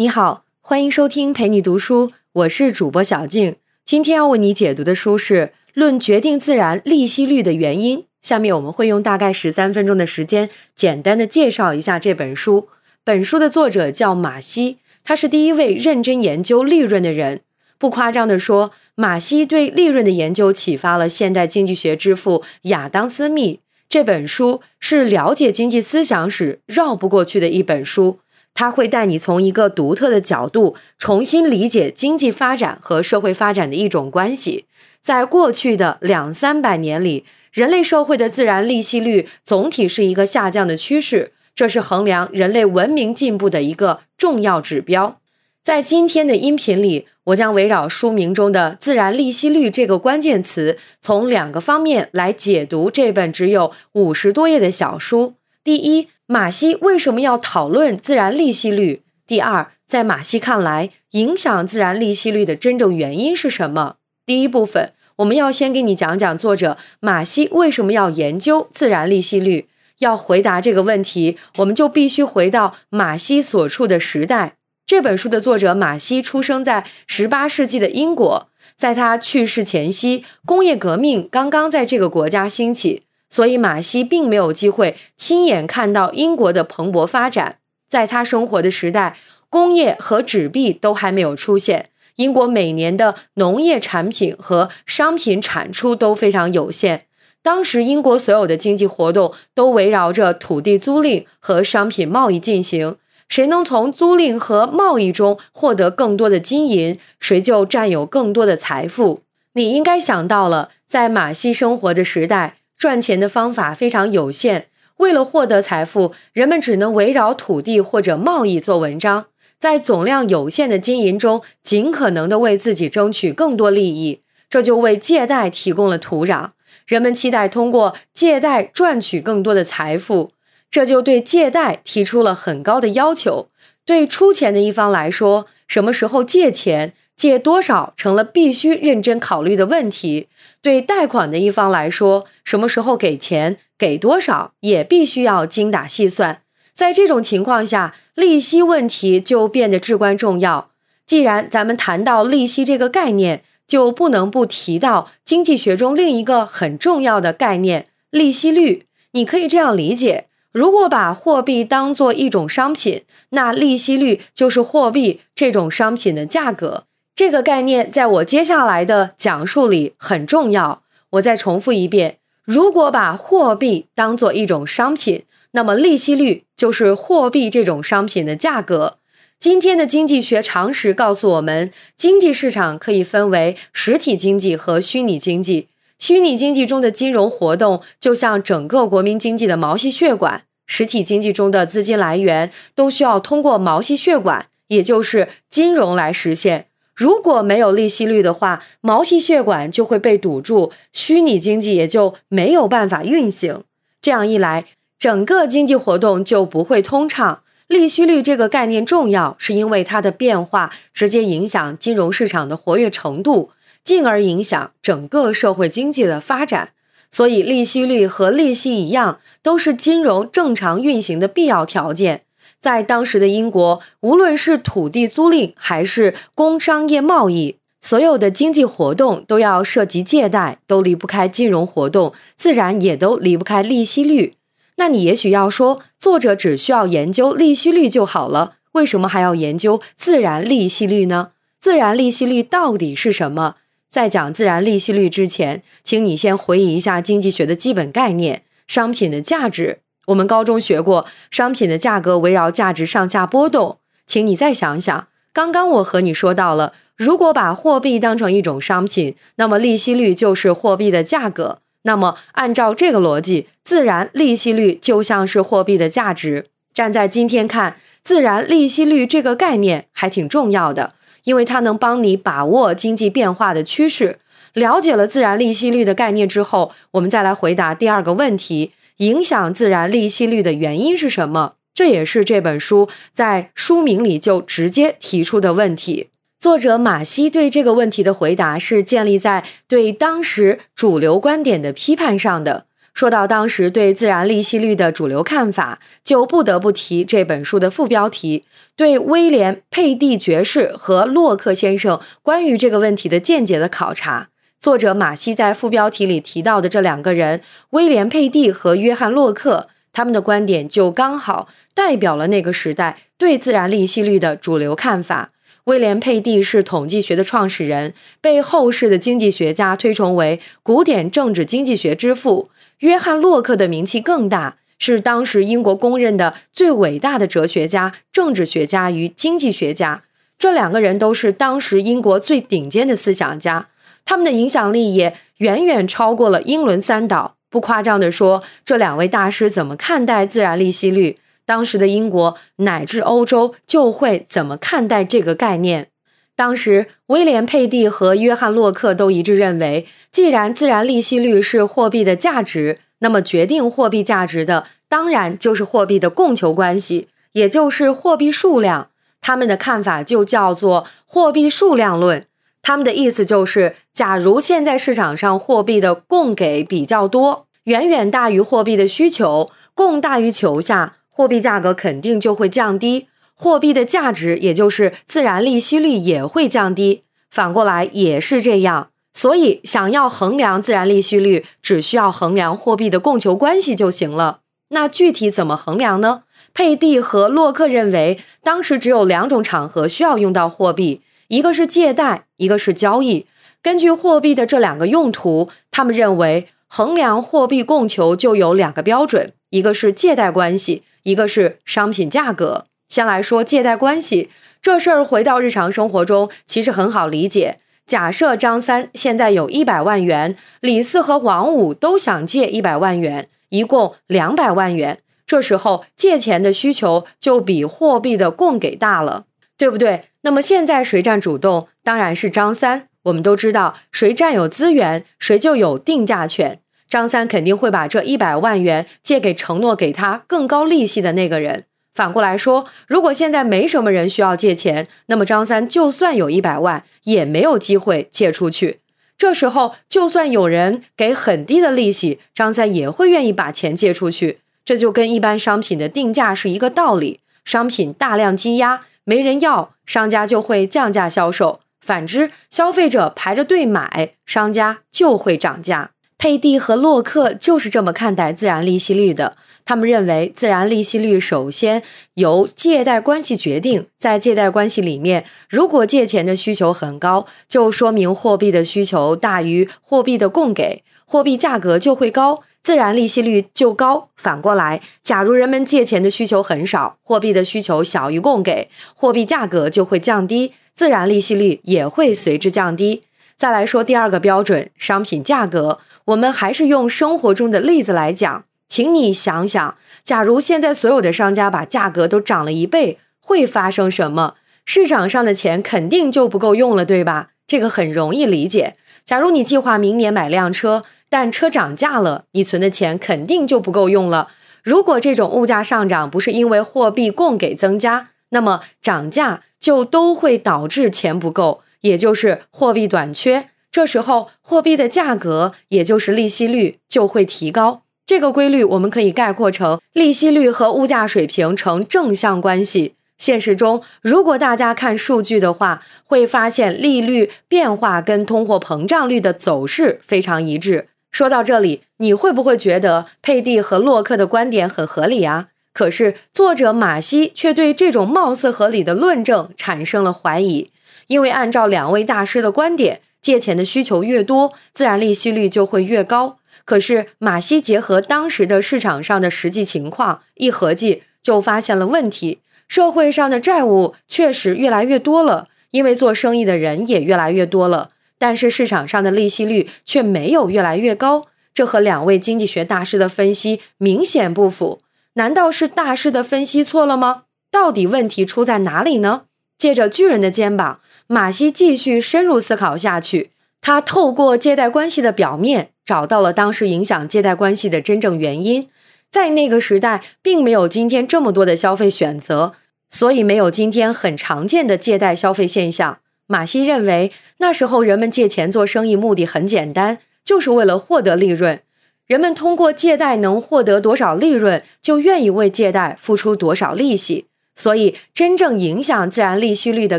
你好，欢迎收听陪你读书，我是主播小静。今天要为你解读的书是《论决定自然利息率的原因》。下面我们会用大概十三分钟的时间，简单的介绍一下这本书。本书的作者叫马西，他是第一位认真研究利润的人。不夸张的说，马西对利润的研究启发了现代经济学之父亚当·斯密。这本书是了解经济思想史绕不过去的一本书。它会带你从一个独特的角度重新理解经济发展和社会发展的一种关系。在过去的两三百年里，人类社会的自然利息率总体是一个下降的趋势，这是衡量人类文明进步的一个重要指标。在今天的音频里，我将围绕书名中的“自然利息率”这个关键词，从两个方面来解读这本只有五十多页的小书。第一，马西为什么要讨论自然利息率？第二，在马西看来，影响自然利息率的真正原因是什么？第一部分，我们要先给你讲讲作者马西为什么要研究自然利息率。要回答这个问题，我们就必须回到马西所处的时代。这本书的作者马西出生在十八世纪的英国，在他去世前夕，工业革命刚刚在这个国家兴起。所以，马西并没有机会亲眼看到英国的蓬勃发展。在他生活的时代，工业和纸币都还没有出现。英国每年的农业产品和商品产出都非常有限。当时，英国所有的经济活动都围绕着土地租赁和商品贸易进行。谁能从租赁和贸易中获得更多的金银，谁就占有更多的财富。你应该想到了，在马西生活的时代。赚钱的方法非常有限，为了获得财富，人们只能围绕土地或者贸易做文章，在总量有限的金银中，尽可能的为自己争取更多利益，这就为借贷提供了土壤。人们期待通过借贷赚取更多的财富，这就对借贷提出了很高的要求。对出钱的一方来说，什么时候借钱？借多少成了必须认真考虑的问题。对贷款的一方来说，什么时候给钱、给多少也必须要精打细算。在这种情况下，利息问题就变得至关重要。既然咱们谈到利息这个概念，就不能不提到经济学中另一个很重要的概念——利息率。你可以这样理解：如果把货币当做一种商品，那利息率就是货币这种商品的价格。这个概念在我接下来的讲述里很重要。我再重复一遍：如果把货币当做一种商品，那么利息率就是货币这种商品的价格。今天的经济学常识告诉我们，经济市场可以分为实体经济和虚拟经济。虚拟经济中的金融活动就像整个国民经济的毛细血管，实体经济中的资金来源都需要通过毛细血管，也就是金融来实现。如果没有利息率的话，毛细血管就会被堵住，虚拟经济也就没有办法运行。这样一来，整个经济活动就不会通畅。利息率这个概念重要，是因为它的变化直接影响金融市场的活跃程度，进而影响整个社会经济的发展。所以，利息率和利息一样，都是金融正常运行的必要条件。在当时的英国，无论是土地租赁还是工商业贸易，所有的经济活动都要涉及借贷，都离不开金融活动，自然也都离不开利息率。那你也许要说，作者只需要研究利息率就好了，为什么还要研究自然利息率呢？自然利息率到底是什么？在讲自然利息率之前，请你先回忆一下经济学的基本概念：商品的价值。我们高中学过，商品的价格围绕价值上下波动。请你再想想，刚刚我和你说到了，如果把货币当成一种商品，那么利息率就是货币的价格。那么按照这个逻辑，自然利息率就像是货币的价值。站在今天看，自然利息率这个概念还挺重要的，因为它能帮你把握经济变化的趋势。了解了自然利息率的概念之后，我们再来回答第二个问题。影响自然利息率的原因是什么？这也是这本书在书名里就直接提出的问题。作者马西对这个问题的回答是建立在对当时主流观点的批判上的。说到当时对自然利息率的主流看法，就不得不提这本书的副标题：对威廉·佩蒂爵士和洛克先生关于这个问题的见解的考察。作者马西在副标题里提到的这两个人，威廉·佩蒂和约翰·洛克，他们的观点就刚好代表了那个时代对自然利息率的主流看法。威廉·佩蒂是统计学的创始人，被后世的经济学家推崇为古典政治经济学之父。约翰·洛克的名气更大，是当时英国公认的最伟大的哲学家、政治学家与经济学家。这两个人都是当时英国最顶尖的思想家，他们的影响力也远远超过了英伦三岛。不夸张地说，这两位大师怎么看待自然利息率，当时的英国乃至欧洲就会怎么看待这个概念。当时，威廉·佩蒂和约翰·洛克都一致认为，既然自然利息率是货币的价值，那么决定货币价值的当然就是货币的供求关系，也就是货币数量。他们的看法就叫做货币数量论。他们的意思就是，假如现在市场上货币的供给比较多，远远大于货币的需求，供大于求下，货币价格肯定就会降低。货币的价值，也就是自然利息率也会降低，反过来也是这样。所以，想要衡量自然利息率，只需要衡量货币的供求关系就行了。那具体怎么衡量呢？佩蒂和洛克认为，当时只有两种场合需要用到货币，一个是借贷，一个是交易。根据货币的这两个用途，他们认为衡量货币供求就有两个标准，一个是借贷关系，一个是商品价格。先来说借贷关系这事儿，回到日常生活中，其实很好理解。假设张三现在有一百万元，李四和王五都想借一百万元，一共两百万元。这时候借钱的需求就比货币的供给大了，对不对？那么现在谁占主动？当然是张三。我们都知道，谁占有资源，谁就有定价权。张三肯定会把这一百万元借给承诺给他更高利息的那个人。反过来说，如果现在没什么人需要借钱，那么张三就算有一百万，也没有机会借出去。这时候，就算有人给很低的利息，张三也会愿意把钱借出去。这就跟一般商品的定价是一个道理：商品大量积压，没人要，商家就会降价销售；反之，消费者排着队买，商家就会涨价。佩蒂和洛克就是这么看待自然利息率的。他们认为，自然利息率首先由借贷关系决定。在借贷关系里面，如果借钱的需求很高，就说明货币的需求大于货币的供给，货币价格就会高，自然利息率就高。反过来，假如人们借钱的需求很少，货币的需求小于供给，货币价格就会降低，自然利息率也会随之降低。再来说第二个标准，商品价格，我们还是用生活中的例子来讲。请你想想，假如现在所有的商家把价格都涨了一倍，会发生什么？市场上的钱肯定就不够用了，对吧？这个很容易理解。假如你计划明年买辆车，但车涨价了，你存的钱肯定就不够用了。如果这种物价上涨不是因为货币供给增加，那么涨价就都会导致钱不够，也就是货币短缺。这时候，货币的价格，也就是利息率就会提高。这个规律我们可以概括成利息率和物价水平成正向关系。现实中，如果大家看数据的话，会发现利率变化跟通货膨胀率的走势非常一致。说到这里，你会不会觉得佩蒂和洛克的观点很合理啊？可是作者马西却对这种貌似合理的论证产生了怀疑，因为按照两位大师的观点，借钱的需求越多，自然利息率就会越高。可是马西结合当时的市场上的实际情况一合计，就发现了问题：社会上的债务确实越来越多了，因为做生意的人也越来越多了，但是市场上的利息率却没有越来越高，这和两位经济学大师的分析明显不符。难道是大师的分析错了吗？到底问题出在哪里呢？借着巨人的肩膀，马西继续深入思考下去。他透过借贷关系的表面，找到了当时影响借贷关系的真正原因。在那个时代，并没有今天这么多的消费选择，所以没有今天很常见的借贷消费现象。马西认为，那时候人们借钱做生意目的很简单，就是为了获得利润。人们通过借贷能获得多少利润，就愿意为借贷付出多少利息。所以，真正影响自然利息率的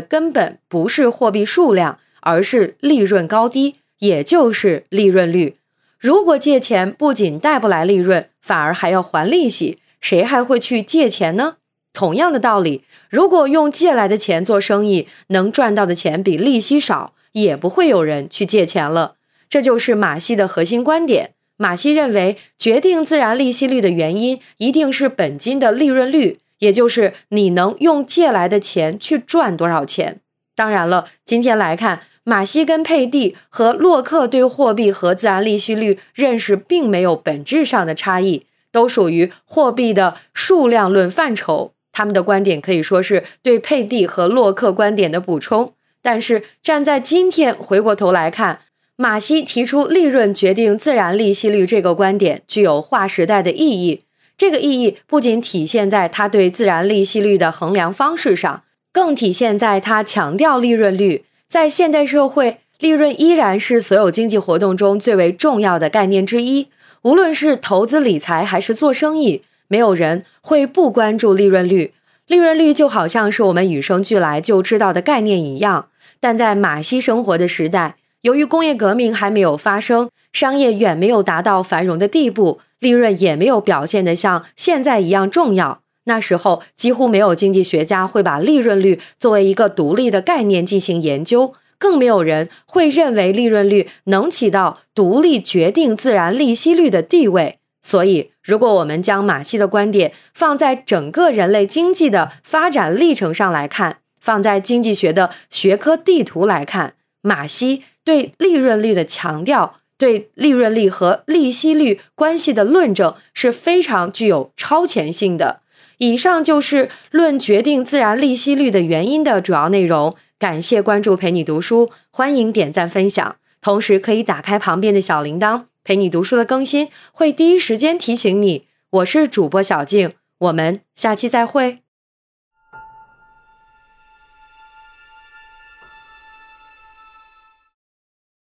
根本不是货币数量，而是利润高低，也就是利润率。如果借钱不仅贷不来利润，反而还要还利息，谁还会去借钱呢？同样的道理，如果用借来的钱做生意，能赚到的钱比利息少，也不会有人去借钱了。这就是马西的核心观点。马西认为，决定自然利息率的原因一定是本金的利润率，也就是你能用借来的钱去赚多少钱。当然了，今天来看，马西跟佩蒂和洛克对货币和自然利息率认识并没有本质上的差异，都属于货币的数量论范畴。他们的观点可以说是对佩蒂和洛克观点的补充，但是站在今天回过头来看，马西提出利润决定自然利息率这个观点具有划时代的意义。这个意义不仅体现在他对自然利息率的衡量方式上，更体现在他强调利润率。在现代社会，利润依然是所有经济活动中最为重要的概念之一，无论是投资理财还是做生意。没有人会不关注利润率，利润率就好像是我们与生俱来就知道的概念一样。但在马西生活的时代，由于工业革命还没有发生，商业远没有达到繁荣的地步，利润也没有表现得像现在一样重要。那时候几乎没有经济学家会把利润率作为一个独立的概念进行研究，更没有人会认为利润率能起到独立决定自然利息率的地位。所以，如果我们将马西的观点放在整个人类经济的发展历程上来看，放在经济学的学科地图来看，马西对利润率的强调，对利润率和利息率关系的论证是非常具有超前性的。以上就是论决定自然利息率的原因的主要内容。感谢关注，陪你读书，欢迎点赞分享，同时可以打开旁边的小铃铛。陪你读书的更新会第一时间提醒你。我是主播小静，我们下期再会。